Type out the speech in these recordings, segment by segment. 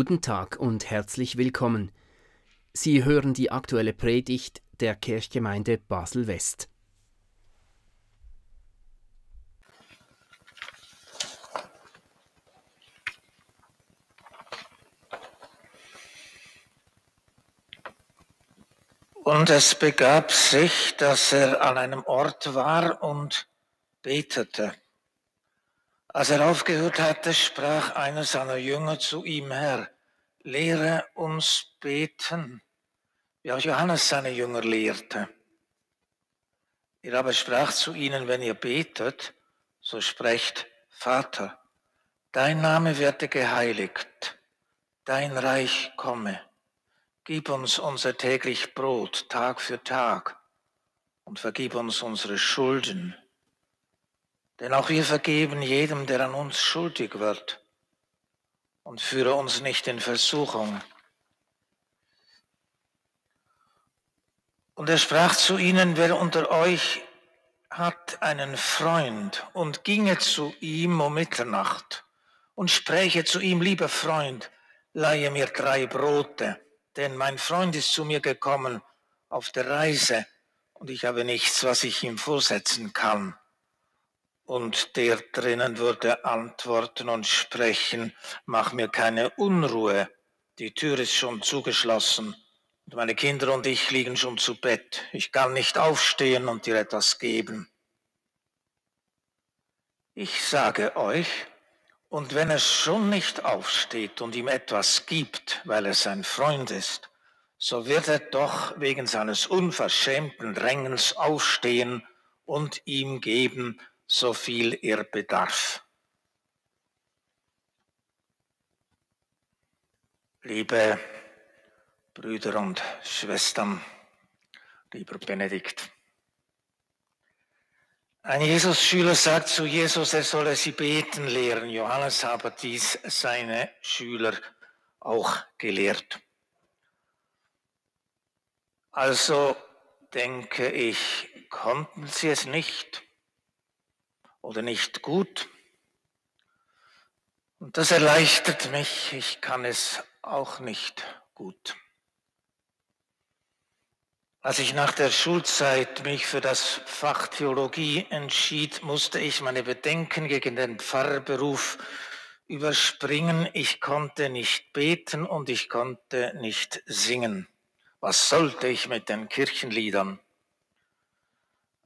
Guten Tag und herzlich willkommen. Sie hören die aktuelle Predigt der Kirchgemeinde Basel-West. Und es begab sich, dass er an einem Ort war und betete. Als er aufgehört hatte, sprach einer seiner Jünger zu ihm, Herr, lehre uns beten, wie auch Johannes seine Jünger lehrte. Er aber sprach zu ihnen, wenn ihr betet, so sprecht, Vater, dein Name werde geheiligt, dein Reich komme. Gib uns unser täglich Brot Tag für Tag und vergib uns unsere Schulden denn auch wir vergeben jedem, der an uns schuldig wird. Und führe uns nicht in Versuchung. Und er sprach zu ihnen, wer unter euch hat einen Freund und ginge zu ihm um Mitternacht und spräche zu ihm, lieber Freund, leihe mir drei Brote, denn mein Freund ist zu mir gekommen auf der Reise und ich habe nichts, was ich ihm vorsetzen kann. Und der drinnen würde antworten und sprechen, mach mir keine Unruhe, die Tür ist schon zugeschlossen und meine Kinder und ich liegen schon zu Bett. Ich kann nicht aufstehen und dir etwas geben. Ich sage euch, und wenn er schon nicht aufsteht und ihm etwas gibt, weil er sein Freund ist, so wird er doch wegen seines unverschämten Drängens aufstehen und ihm geben, so viel er bedarf. Liebe Brüder und Schwestern, lieber Benedikt. Ein Jesus-Schüler sagt zu Jesus, er solle sie beten lehren. Johannes habe dies seine Schüler auch gelehrt. Also denke ich, konnten sie es nicht oder nicht gut. Und das erleichtert mich, ich kann es auch nicht gut. Als ich nach der Schulzeit mich für das Fach Theologie entschied, musste ich meine Bedenken gegen den Pfarrberuf überspringen. Ich konnte nicht beten und ich konnte nicht singen. Was sollte ich mit den Kirchenliedern?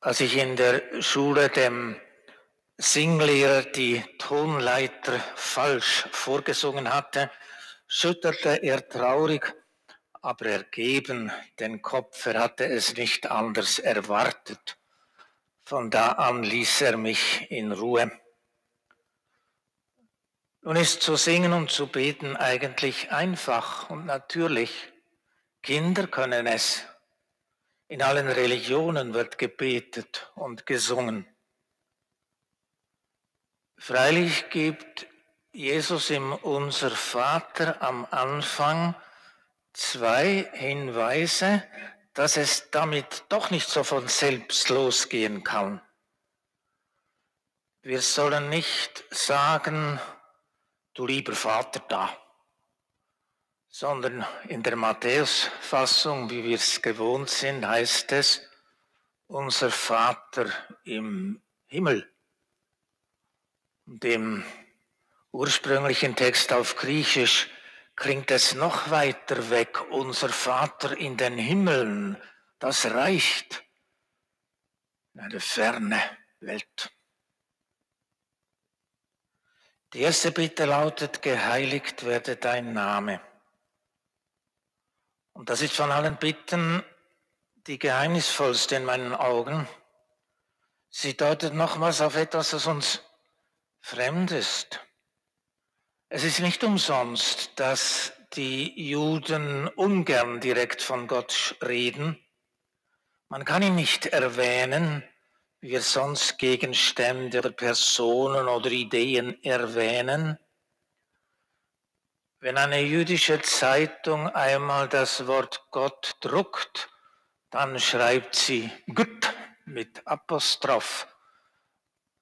Als ich in der Schule dem Singlehrer die Tonleiter falsch vorgesungen hatte, schüttelte er traurig, aber ergeben den Kopf, er hatte es nicht anders erwartet. Von da an ließ er mich in Ruhe. Nun ist zu singen und zu beten eigentlich einfach und natürlich. Kinder können es. In allen Religionen wird gebetet und gesungen. Freilich gibt Jesus im Unser Vater am Anfang zwei Hinweise, dass es damit doch nicht so von selbst losgehen kann. Wir sollen nicht sagen, du lieber Vater da, sondern in der Matthäus-Fassung, wie wir es gewohnt sind, heißt es, unser Vater im Himmel dem ursprünglichen Text auf Griechisch klingt es noch weiter weg. Unser Vater in den Himmeln, das reicht in eine ferne Welt. Die erste Bitte lautet, geheiligt werde dein Name. Und das ist von allen Bitten die geheimnisvollste in meinen Augen. Sie deutet nochmals auf etwas, das uns fremd ist. Es ist nicht umsonst, dass die Juden ungern direkt von Gott reden. Man kann ihn nicht erwähnen, wie wir sonst Gegenstände oder Personen oder Ideen erwähnen. Wenn eine jüdische Zeitung einmal das Wort Gott druckt, dann schreibt sie Gott mit Apostroph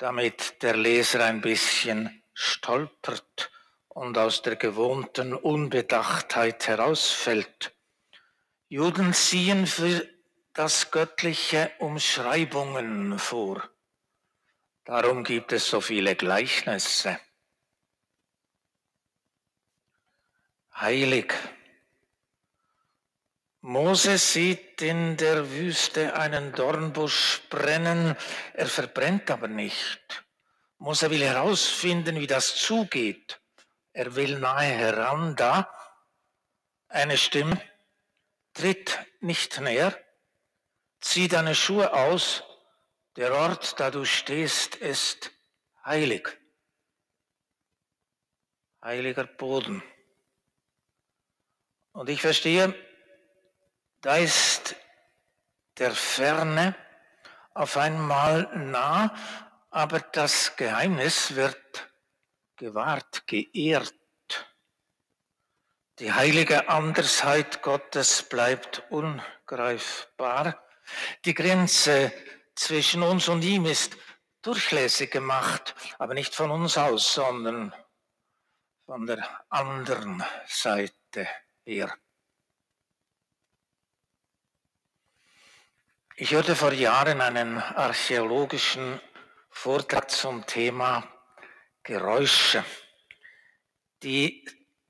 damit der Leser ein bisschen stolpert und aus der gewohnten Unbedachtheit herausfällt. Juden ziehen für das Göttliche Umschreibungen vor. Darum gibt es so viele Gleichnisse. Heilig. Mose sieht in der Wüste einen Dornbusch brennen, er verbrennt aber nicht. Mose will herausfinden, wie das zugeht. Er will nahe heran, da eine Stimme, tritt nicht näher, zieh deine Schuhe aus, der Ort, da du stehst, ist heilig. Heiliger Boden. Und ich verstehe, da ist der Ferne auf einmal nah, aber das Geheimnis wird gewahrt, geehrt. Die heilige Andersheit Gottes bleibt ungreifbar. Die Grenze zwischen uns und ihm ist durchlässig gemacht, aber nicht von uns aus, sondern von der anderen Seite her. Ich hörte vor Jahren einen archäologischen Vortrag zum Thema Geräusche. Die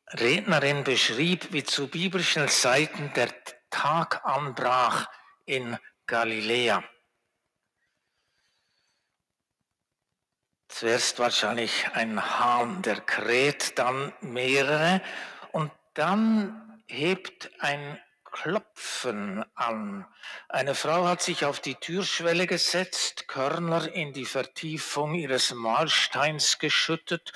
Rednerin beschrieb, wie zu biblischen Zeiten der Tag anbrach in Galiläa. Zuerst wahrscheinlich ein Hahn, der kräht, dann mehrere und dann hebt ein Klopfen an. Eine Frau hat sich auf die Türschwelle gesetzt, Körner in die Vertiefung ihres Mahlsteins geschüttet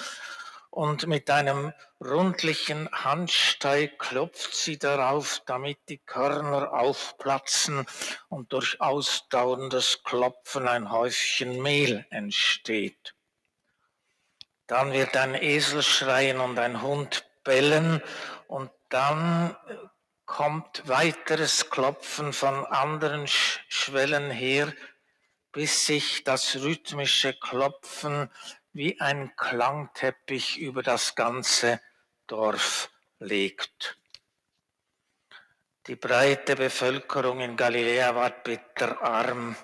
und mit einem rundlichen Handsteig klopft sie darauf, damit die Körner aufplatzen und durch ausdauerndes Klopfen ein Häufchen Mehl entsteht. Dann wird ein Esel schreien und ein Hund bellen und dann kommt weiteres Klopfen von anderen Schwellen her, bis sich das rhythmische Klopfen wie ein Klangteppich über das ganze Dorf legt. Die breite Bevölkerung in Galiläa war bitterarm.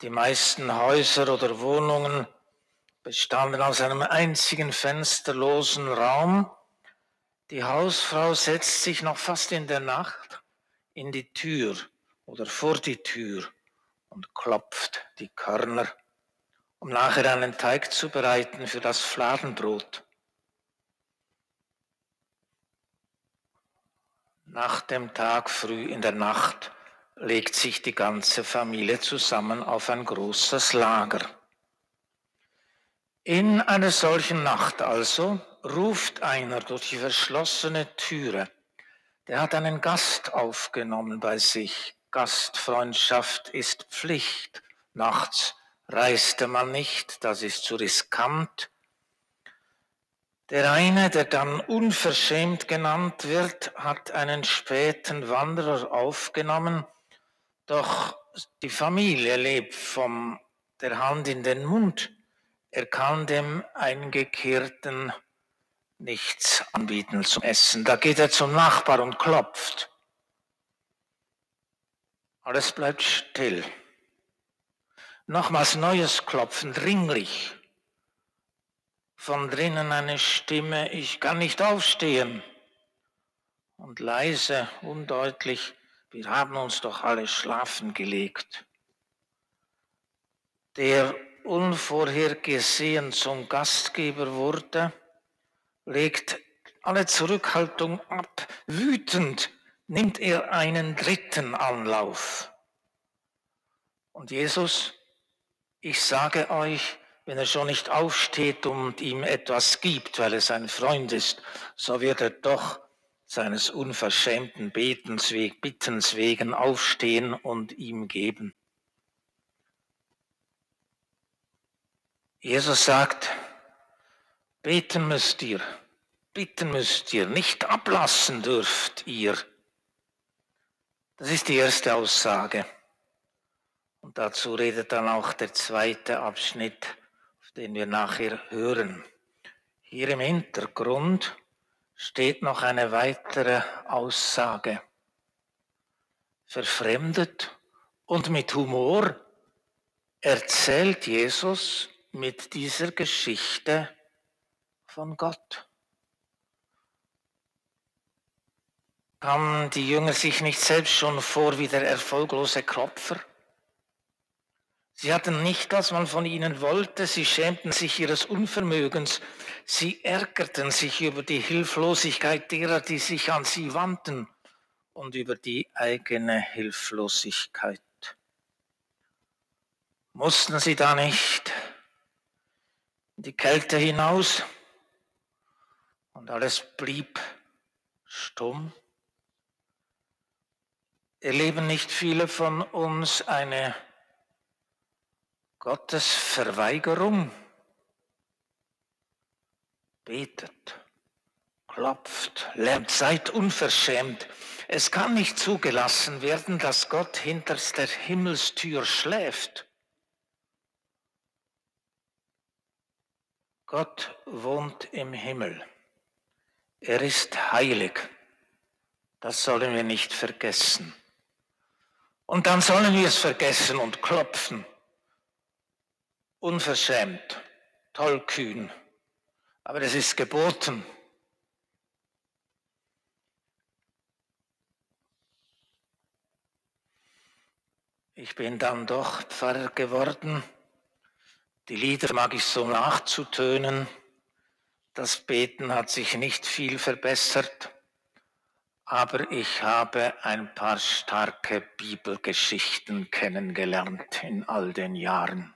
Die meisten Häuser oder Wohnungen bestanden aus einem einzigen fensterlosen Raum, die Hausfrau setzt sich noch fast in der Nacht in die Tür oder vor die Tür und klopft die Körner, um nachher einen Teig zu bereiten für das Fladenbrot. Nach dem Tag früh in der Nacht legt sich die ganze Familie zusammen auf ein großes Lager. In einer solchen Nacht also ruft einer durch die verschlossene Türe. Der hat einen Gast aufgenommen bei sich. Gastfreundschaft ist Pflicht. Nachts reiste man nicht, das ist zu riskant. Der eine, der dann unverschämt genannt wird, hat einen späten Wanderer aufgenommen, doch die Familie lebt von der Hand in den Mund. Er kann dem Eingekehrten nichts anbieten zum Essen. Da geht er zum Nachbar und klopft. Alles bleibt still. Nochmals neues Klopfen, dringlich. Von drinnen eine Stimme, ich kann nicht aufstehen. Und leise, undeutlich, wir haben uns doch alle schlafen gelegt. Der unvorhergesehen zum Gastgeber wurde, legt alle Zurückhaltung ab. Wütend nimmt er einen dritten Anlauf. Und Jesus, ich sage euch, wenn er schon nicht aufsteht und ihm etwas gibt, weil er sein Freund ist, so wird er doch seines unverschämten Betens, Bittens wegen aufstehen und ihm geben. Jesus sagt, beten müsst ihr, bitten müsst ihr, nicht ablassen dürft ihr. Das ist die erste Aussage. Und dazu redet dann auch der zweite Abschnitt, den wir nachher hören. Hier im Hintergrund steht noch eine weitere Aussage. Verfremdet und mit Humor erzählt Jesus mit dieser Geschichte von Gott. Kamen die Jünger sich nicht selbst schon vor wie der erfolglose Kropfer? Sie hatten nicht, was man von ihnen wollte, sie schämten sich ihres Unvermögens, sie ärgerten sich über die Hilflosigkeit derer, die sich an sie wandten und über die eigene Hilflosigkeit. Mussten sie da nicht in die Kälte hinaus und alles blieb stumm? Erleben nicht viele von uns eine Gottes Verweigerung? Betet, klopft, lernt, seid unverschämt. Es kann nicht zugelassen werden, dass Gott hinter der Himmelstür schläft. Gott wohnt im Himmel. Er ist heilig. Das sollen wir nicht vergessen. Und dann sollen wir es vergessen und klopfen. Unverschämt, tollkühn. Aber es ist geboten. Ich bin dann doch Pfarrer geworden die Lieder mag ich so nachzutönen. Das Beten hat sich nicht viel verbessert, aber ich habe ein paar starke Bibelgeschichten kennengelernt in all den Jahren.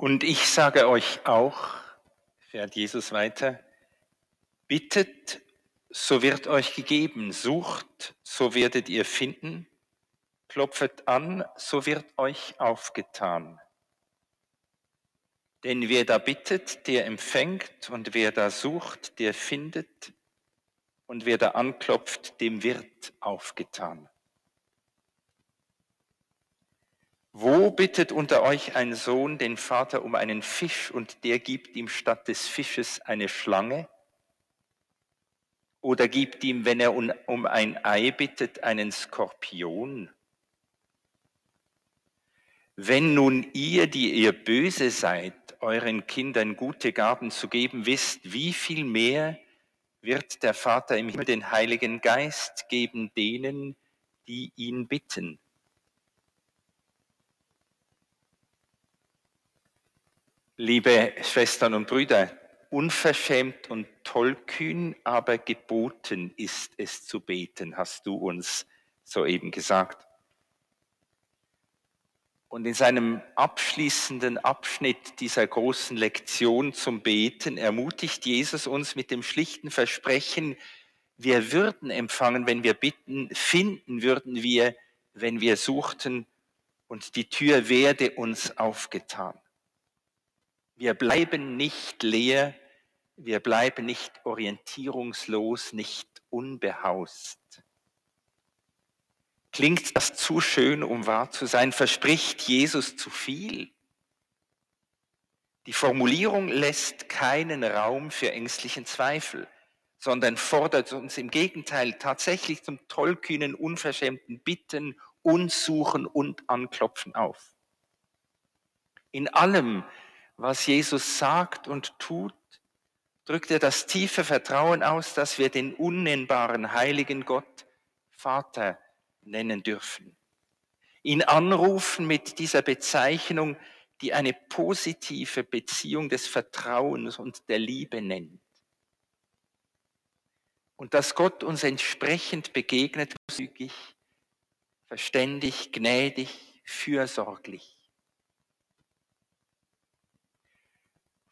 Und ich sage euch auch, fährt Jesus weiter, bittet, so wird euch gegeben, sucht, so werdet ihr finden, klopfet an, so wird euch aufgetan. Denn wer da bittet, der empfängt, und wer da sucht, der findet, und wer da anklopft, dem wird aufgetan. Wo bittet unter euch ein Sohn den Vater um einen Fisch und der gibt ihm statt des Fisches eine Schlange? Oder gibt ihm, wenn er um ein Ei bittet, einen Skorpion? Wenn nun ihr, die ihr böse seid, euren Kindern gute Gaben zu geben wisst, wie viel mehr wird der Vater im Himmel den Heiligen Geist geben denen, die ihn bitten? Liebe Schwestern und Brüder, unverschämt und tollkühn, aber geboten ist es zu beten, hast du uns soeben gesagt. Und in seinem abschließenden Abschnitt dieser großen Lektion zum Beten ermutigt Jesus uns mit dem schlichten Versprechen, wir würden empfangen, wenn wir bitten, finden würden wir, wenn wir suchten, und die Tür werde uns aufgetan. Wir bleiben nicht leer, wir bleiben nicht orientierungslos, nicht unbehaust. Klingt das zu schön, um wahr zu sein? Verspricht Jesus zu viel? Die Formulierung lässt keinen Raum für ängstlichen Zweifel, sondern fordert uns im Gegenteil tatsächlich zum tollkühnen, unverschämten Bitten und Suchen und Anklopfen auf. In allem, was Jesus sagt und tut, drückt er das tiefe Vertrauen aus, dass wir den unnennbaren heiligen Gott Vater nennen dürfen. Ihn anrufen mit dieser Bezeichnung, die eine positive Beziehung des Vertrauens und der Liebe nennt. Und dass Gott uns entsprechend begegnet, zügig, verständig, gnädig, fürsorglich.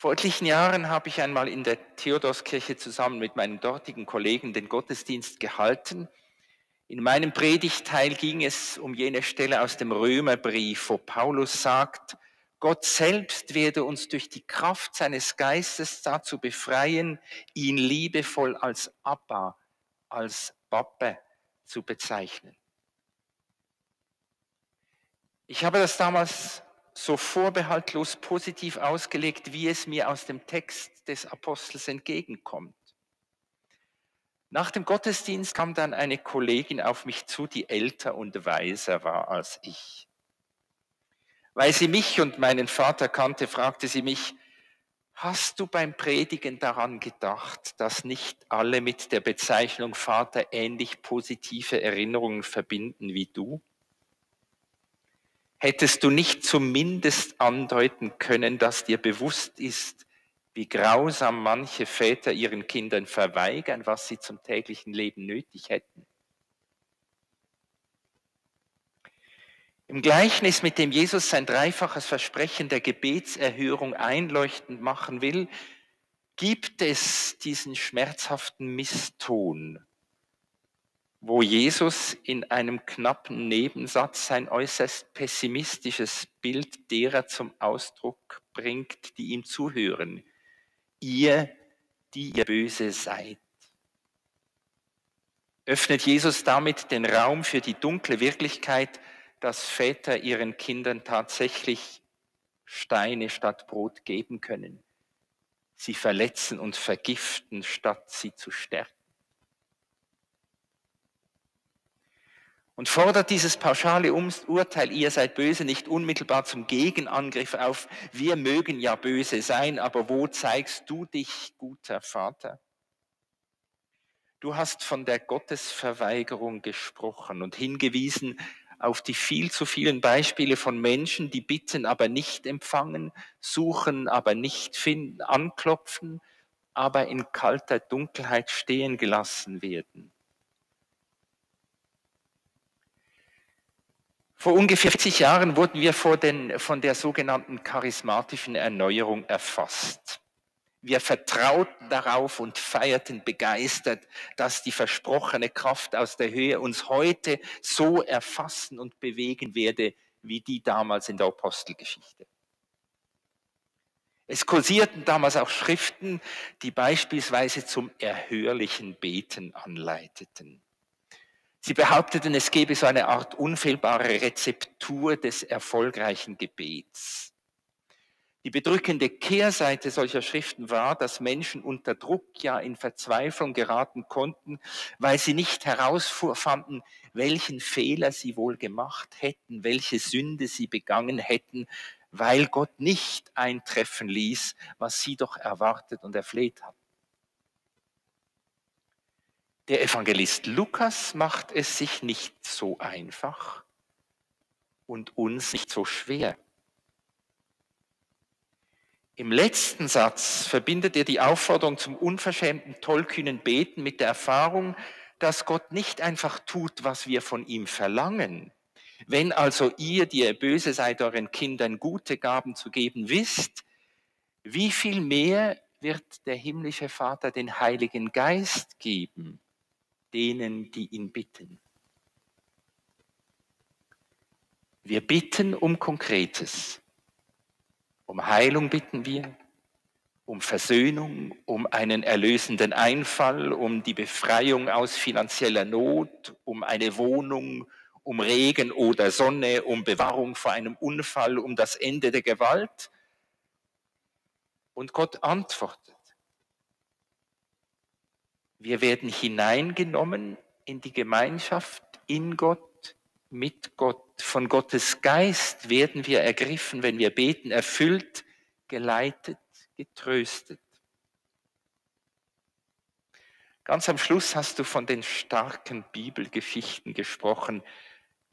Vor etlichen Jahren habe ich einmal in der Theodorskirche zusammen mit meinen dortigen Kollegen den Gottesdienst gehalten. In meinem Predigteil ging es um jene Stelle aus dem Römerbrief, wo Paulus sagt, Gott selbst werde uns durch die Kraft seines Geistes dazu befreien, ihn liebevoll als Abba, als Pappe zu bezeichnen. Ich habe das damals so vorbehaltlos positiv ausgelegt, wie es mir aus dem Text des Apostels entgegenkommt. Nach dem Gottesdienst kam dann eine Kollegin auf mich zu, die älter und weiser war als ich. Weil sie mich und meinen Vater kannte, fragte sie mich, hast du beim Predigen daran gedacht, dass nicht alle mit der Bezeichnung Vater ähnlich positive Erinnerungen verbinden wie du? Hättest du nicht zumindest andeuten können, dass dir bewusst ist, wie grausam manche Väter ihren Kindern verweigern, was sie zum täglichen Leben nötig hätten. Im Gleichnis, mit dem Jesus sein dreifaches Versprechen der Gebetserhörung einleuchtend machen will, gibt es diesen schmerzhaften Misston wo Jesus in einem knappen Nebensatz sein äußerst pessimistisches Bild derer zum Ausdruck bringt, die ihm zuhören. Ihr, die ihr böse seid. Öffnet Jesus damit den Raum für die dunkle Wirklichkeit, dass Väter ihren Kindern tatsächlich Steine statt Brot geben können. Sie verletzen und vergiften, statt sie zu stärken. Und fordert dieses pauschale Urteil, ihr seid böse, nicht unmittelbar zum Gegenangriff auf, wir mögen ja böse sein, aber wo zeigst du dich, guter Vater? Du hast von der Gottesverweigerung gesprochen und hingewiesen auf die viel zu vielen Beispiele von Menschen, die bitten, aber nicht empfangen, suchen, aber nicht finden, anklopfen, aber in kalter Dunkelheit stehen gelassen werden. Vor ungefähr 40 Jahren wurden wir den, von der sogenannten charismatischen Erneuerung erfasst. Wir vertrauten darauf und feierten begeistert, dass die versprochene Kraft aus der Höhe uns heute so erfassen und bewegen werde wie die damals in der Apostelgeschichte. Es kursierten damals auch Schriften, die beispielsweise zum erhörlichen Beten anleiteten. Sie behaupteten, es gebe so eine Art unfehlbare Rezeptur des erfolgreichen Gebets. Die bedrückende Kehrseite solcher Schriften war, dass Menschen unter Druck ja in Verzweiflung geraten konnten, weil sie nicht herausfanden, welchen Fehler sie wohl gemacht hätten, welche Sünde sie begangen hätten, weil Gott nicht eintreffen ließ, was sie doch erwartet und erfleht hatten. Der Evangelist Lukas macht es sich nicht so einfach und uns nicht so schwer. Im letzten Satz verbindet er die Aufforderung zum unverschämten, tollkühnen Beten mit der Erfahrung, dass Gott nicht einfach tut, was wir von ihm verlangen. Wenn also ihr, die ihr böse seid, euren Kindern gute Gaben zu geben wisst, wie viel mehr wird der himmlische Vater den Heiligen Geist geben, denen, die ihn bitten. Wir bitten um Konkretes. Um Heilung bitten wir, um Versöhnung, um einen erlösenden Einfall, um die Befreiung aus finanzieller Not, um eine Wohnung, um Regen oder Sonne, um Bewahrung vor einem Unfall, um das Ende der Gewalt. Und Gott antwortet. Wir werden hineingenommen in die Gemeinschaft in Gott, mit Gott von Gottes Geist werden wir ergriffen, wenn wir beten, erfüllt, geleitet, getröstet. Ganz am Schluss hast du von den starken Bibelgeschichten gesprochen,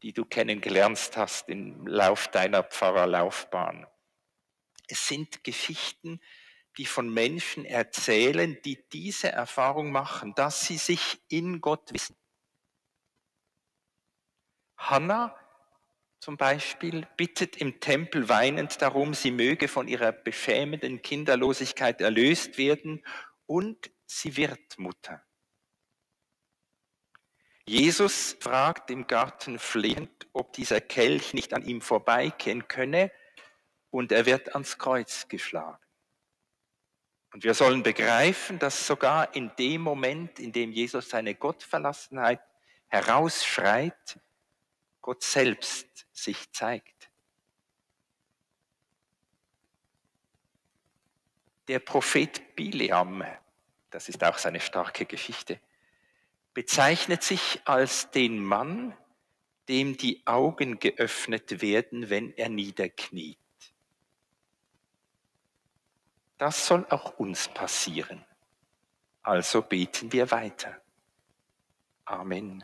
die du kennengelernt hast im Lauf deiner Pfarrerlaufbahn. Es sind Geschichten, die von Menschen erzählen, die diese Erfahrung machen, dass sie sich in Gott wissen. Hannah zum Beispiel bittet im Tempel weinend darum, sie möge von ihrer beschämenden Kinderlosigkeit erlöst werden und sie wird Mutter. Jesus fragt im Garten flehend, ob dieser Kelch nicht an ihm vorbeigehen könne und er wird ans Kreuz geschlagen. Und wir sollen begreifen, dass sogar in dem Moment, in dem Jesus seine Gottverlassenheit herausschreit, Gott selbst sich zeigt. Der Prophet Bileam, das ist auch seine starke Geschichte, bezeichnet sich als den Mann, dem die Augen geöffnet werden, wenn er niederkniet. Das soll auch uns passieren. Also beten wir weiter. Amen.